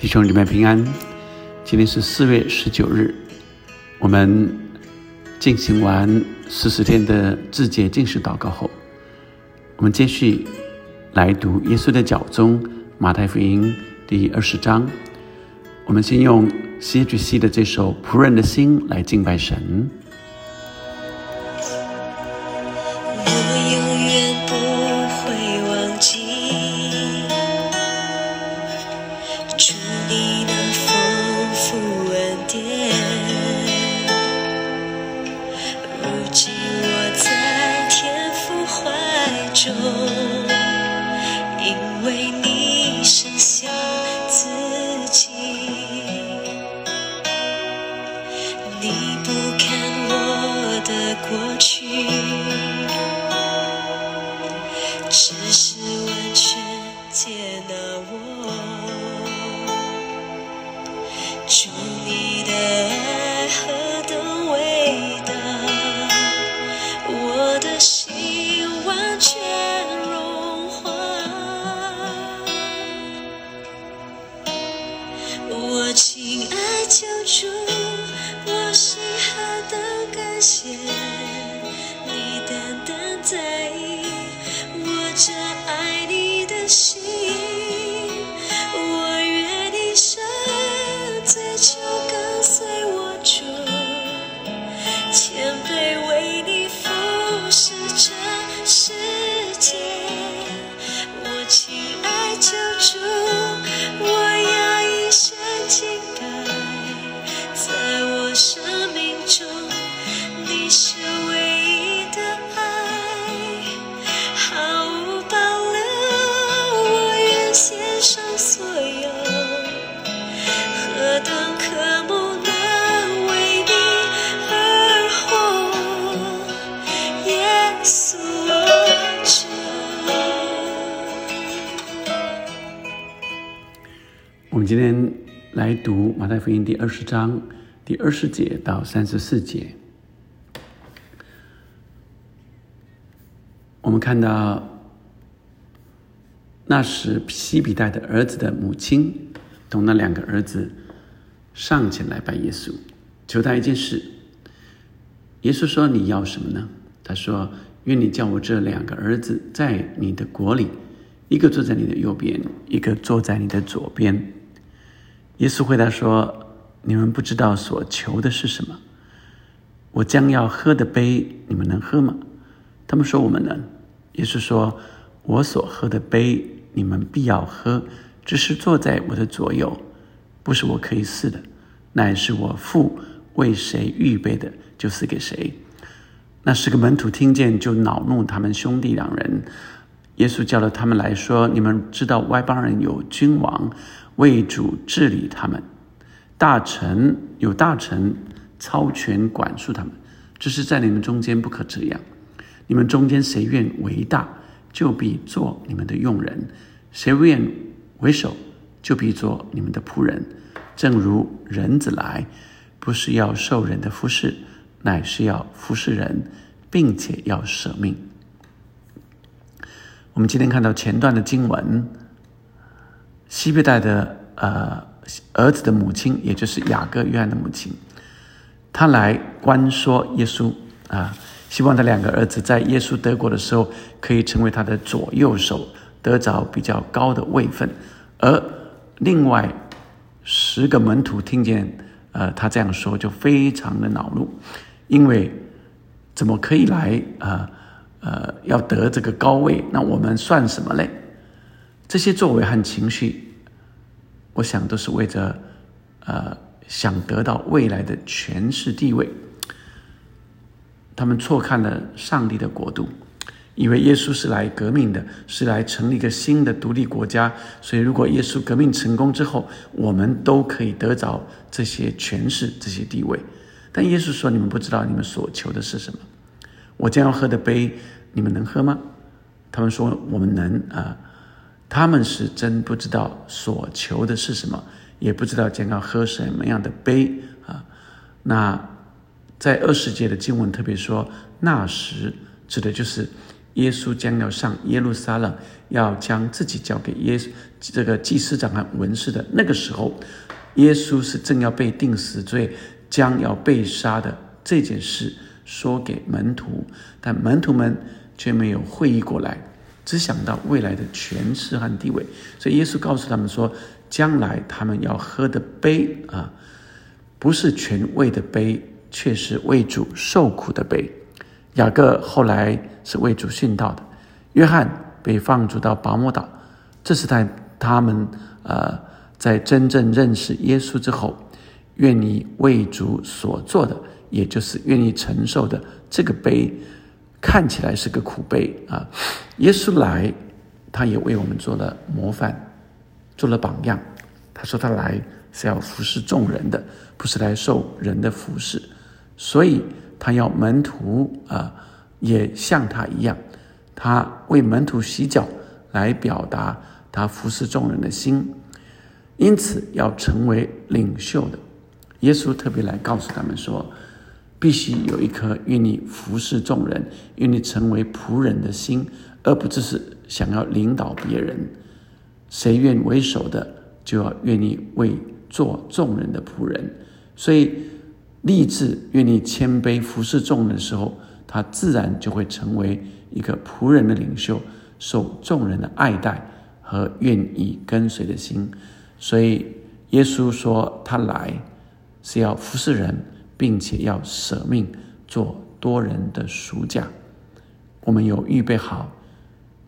弟兄姊妹平安，今天是四月十九日，我们进行完四十天的自节进食祷告后，我们继续来读耶稣的脚中马太福音第二十章。我们先用 C.G.C 的这首《仆人的心》来敬拜神。今天来读马太福音第二十章第二十节到三十四节。我们看到那时西比代的儿子的母亲同那两个儿子上前来拜耶稣，求他一件事。耶稣说：“你要什么呢？”他说：“愿你叫我这两个儿子在你的国里，一个坐在你的右边，一个坐在你的左边。”耶稣回答说：“你们不知道所求的是什么。我将要喝的杯，你们能喝吗？”他们说：“我们能。”耶稣说：“我所喝的杯，你们必要喝，只是坐在我的左右，不是我可以赐的，乃是我父为谁预备的，就赐给谁。”那十个门徒听见，就恼怒他们兄弟两人。耶稣叫了他们来说：“你们知道外邦人有君王。”为主治理他们，大臣有大臣操权管束他们，只是在你们中间不可这样。你们中间谁愿为大，就必做你们的用人；谁愿为首，就必做你们的仆人。正如人子来，不是要受人的服侍，乃是要服侍人，并且要舍命。我们今天看到前段的经文。西贝代的呃儿子的母亲，也就是雅各约翰的母亲，他来关说耶稣啊，希望他两个儿子在耶稣得国的时候，可以成为他的左右手，得着比较高的位分。而另外十个门徒听见呃他这样说，就非常的恼怒，因为怎么可以来啊呃要得这个高位？那我们算什么嘞？这些作为和情绪，我想都是为着，呃，想得到未来的权势地位。他们错看了上帝的国度，以为耶稣是来革命的，是来成立一个新的独立国家。所以，如果耶稣革命成功之后，我们都可以得着这些权势、这些地位。但耶稣说：“你们不知道你们所求的是什么。我将要喝的杯，你们能喝吗？”他们说：“我们能啊。”他们是真不知道所求的是什么，也不知道将要喝什么样的杯啊。那在二十节的经文特别说，那时指的就是耶稣将要上耶路撒冷，要将自己交给耶这个祭司长和文士的那个时候，耶稣是正要被定死罪，将要被杀的这件事说给门徒，但门徒们却没有会意过来，只想到未来的权势和地位，所以耶稣告诉他们说，将来他们要喝的杯啊，不是权位的杯，却是为主受苦的杯。雅各后来是为主殉道的，约翰被放逐到拔摩岛，这是在他们呃在真正认识耶稣之后，愿意为主所做的，也就是愿意承受的这个杯，看起来是个苦杯啊。耶稣来，他也为我们做了模范，做了榜样。他说他来是要服侍众人的，不是来受人的服侍，所以。他要门徒啊，也像他一样，他为门徒洗脚，来表达他服侍众人的心。因此，要成为领袖的，耶稣特别来告诉他们说，必须有一颗愿意服侍众人、愿意成为仆人的心，而不只是想要领导别人。谁愿为首的，就要愿意为做众人的仆人。所以。立志愿意谦卑服侍众人的时候，他自然就会成为一个仆人的领袖，受众人的爱戴和愿意跟随的心。所以耶稣说，他来是要服侍人，并且要舍命做多人的赎价。我们有预备好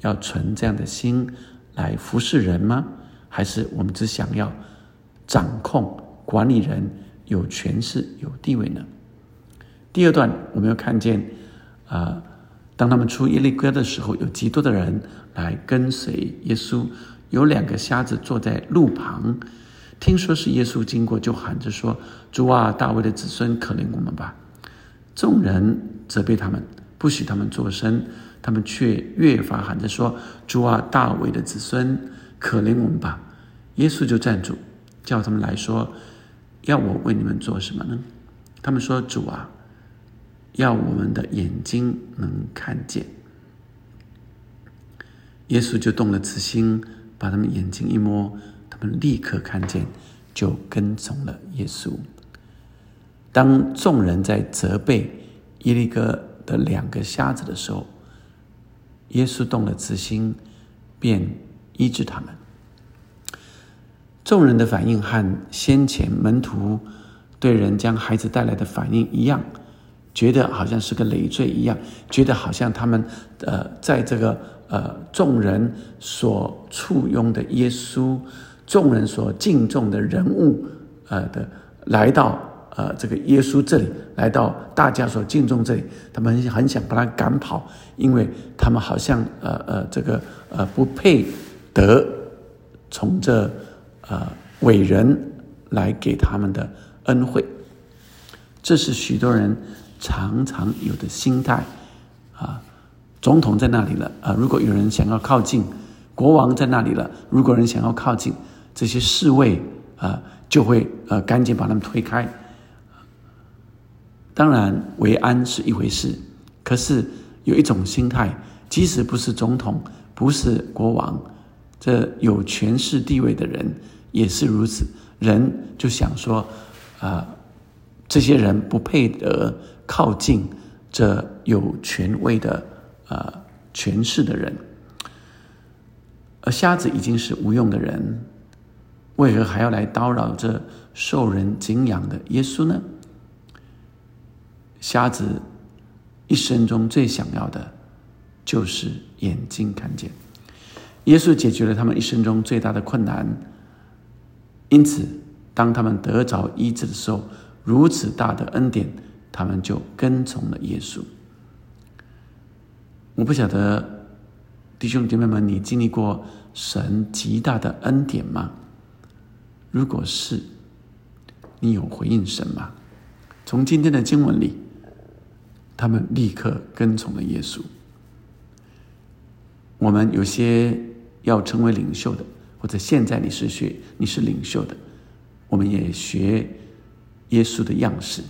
要存这样的心来服侍人吗？还是我们只想要掌控管理人？有权势、有地位呢。第二段，我们要看见，啊，当他们出耶利哥的时候，有极多的人来跟随耶稣。有两个瞎子坐在路旁，听说是耶稣经过，就喊着说：“主啊，大卫的子孙，可怜我们吧！”众人责备他们，不许他们作声，他们却越发喊着说：“主啊，大卫的子孙，可怜我们吧！”耶稣就站住，叫他们来说。要我为你们做什么呢？他们说：“主啊，要我们的眼睛能看见。”耶稣就动了慈心，把他们眼睛一摸，们立刻看见，就跟从了耶稣。当众人在责备耶利哥的两个瞎子的时候，耶稣动了慈心，便医治他们。众人的反应和先前门徒对人将孩子带来的反应一样，觉得好像是个累赘一样，觉得好像他们呃，在这个呃众人所簇拥的耶稣，众人所敬重的人物呃的来到呃这个耶稣这里，来到大家所敬重这里，他们很想把他赶跑，因为他们好像呃呃这个呃不配得从这。呃，伟人来给他们的恩惠，这是许多人常常有的心态啊。总统在那里了啊，如果有人想要靠近，国王在那里了，如果人想要靠近，这些侍卫啊，就会呃赶紧把他们推开。当然，维安是一回事，可是有一种心态，即使不是总统，不是国王。这有权势地位的人也是如此，人就想说，啊，这些人不配得靠近这有权位的呃权势的人，而瞎子已经是无用的人，为何还要来叨扰这受人敬仰的耶稣呢？瞎子一生中最想要的，就是眼睛看见。耶稣解决了他们一生中最大的困难，因此，当他们得着医治的时候，如此大的恩典，他们就跟从了耶稣。我不晓得弟兄姐妹们，你经历过神极大的恩典吗？如果是，你有回应神吗？从今天的经文里，他们立刻跟从了耶稣。我们有些。要成为领袖的，或者现在你是学你是领袖的，我们也学耶稣的样式。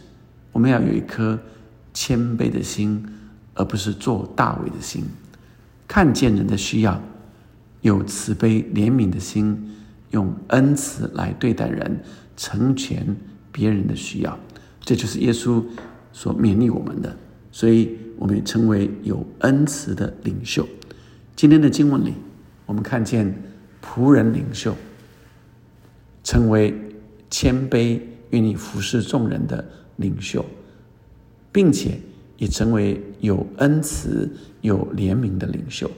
我们要有一颗谦卑的心，而不是做大伟的心。看见人的需要，有慈悲怜悯的心，用恩慈来对待人，成全别人的需要。这就是耶稣所勉励我们的。所以，我们也成为有恩慈的领袖。今天的经文里，我们看见仆人领袖成为谦卑、愿意服侍众人的领袖，并且也成为有恩慈、有怜悯的领袖。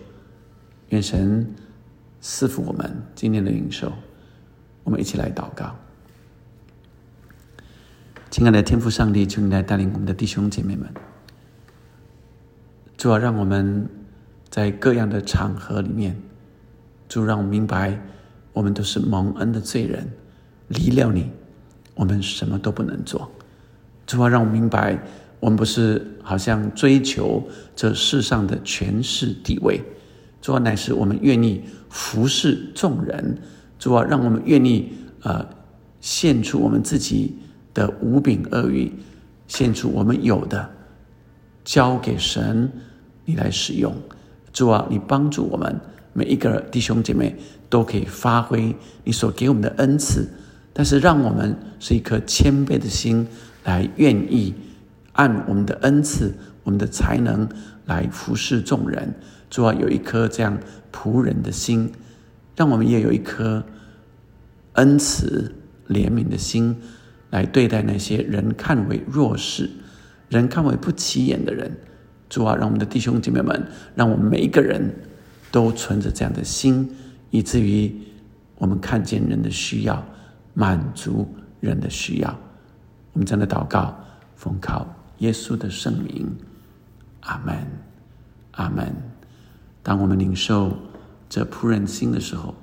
愿神赐福我们今天的领袖。我们一起来祷告，亲爱的天父上帝，求你来带领我们的弟兄姐妹们。主要让我们在各样的场合里面，主让我们明白，我们都是蒙恩的罪人，离了你，我们什么都不能做。主要让我们明白，我们不是好像追求这世上的权势地位，主啊乃是我们愿意服侍众人。主要让我们愿意呃献出我们自己的无柄恶语，献出我们有的，交给神。你来使用，主啊，你帮助我们每一个弟兄姐妹都可以发挥你所给我们的恩赐，但是让我们是一颗谦卑的心，来愿意按我们的恩赐、我们的才能来服侍众人。主啊，有一颗这样仆人的心，让我们也有一颗恩慈怜悯的心，来对待那些人看为弱势、人看为不起眼的人。主啊，让我们的弟兄姐妹们，让我们每一个人都存着这样的心，以至于我们看见人的需要，满足人的需要。我们真的祷告，奉靠耶稣的圣名，阿门，阿门。当我们领受这仆人心的时候，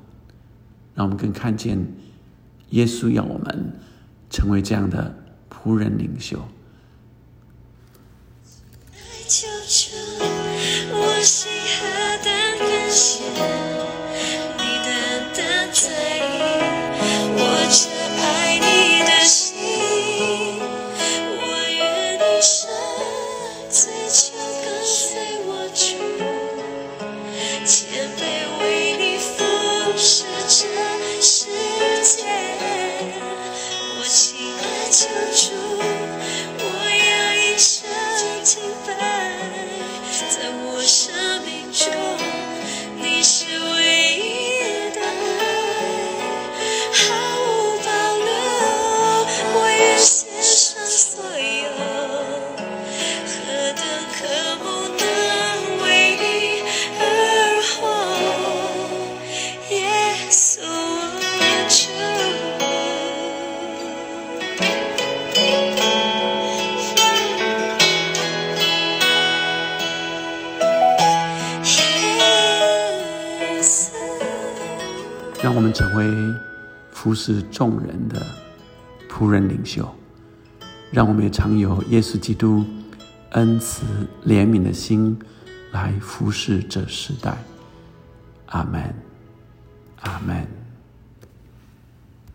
让我们更看见耶稣要我们成为这样的仆人领袖。让我们成为服侍众人的仆人领袖，让我们也常有耶稣基督恩慈怜悯的心来服侍这时代。阿门，阿门。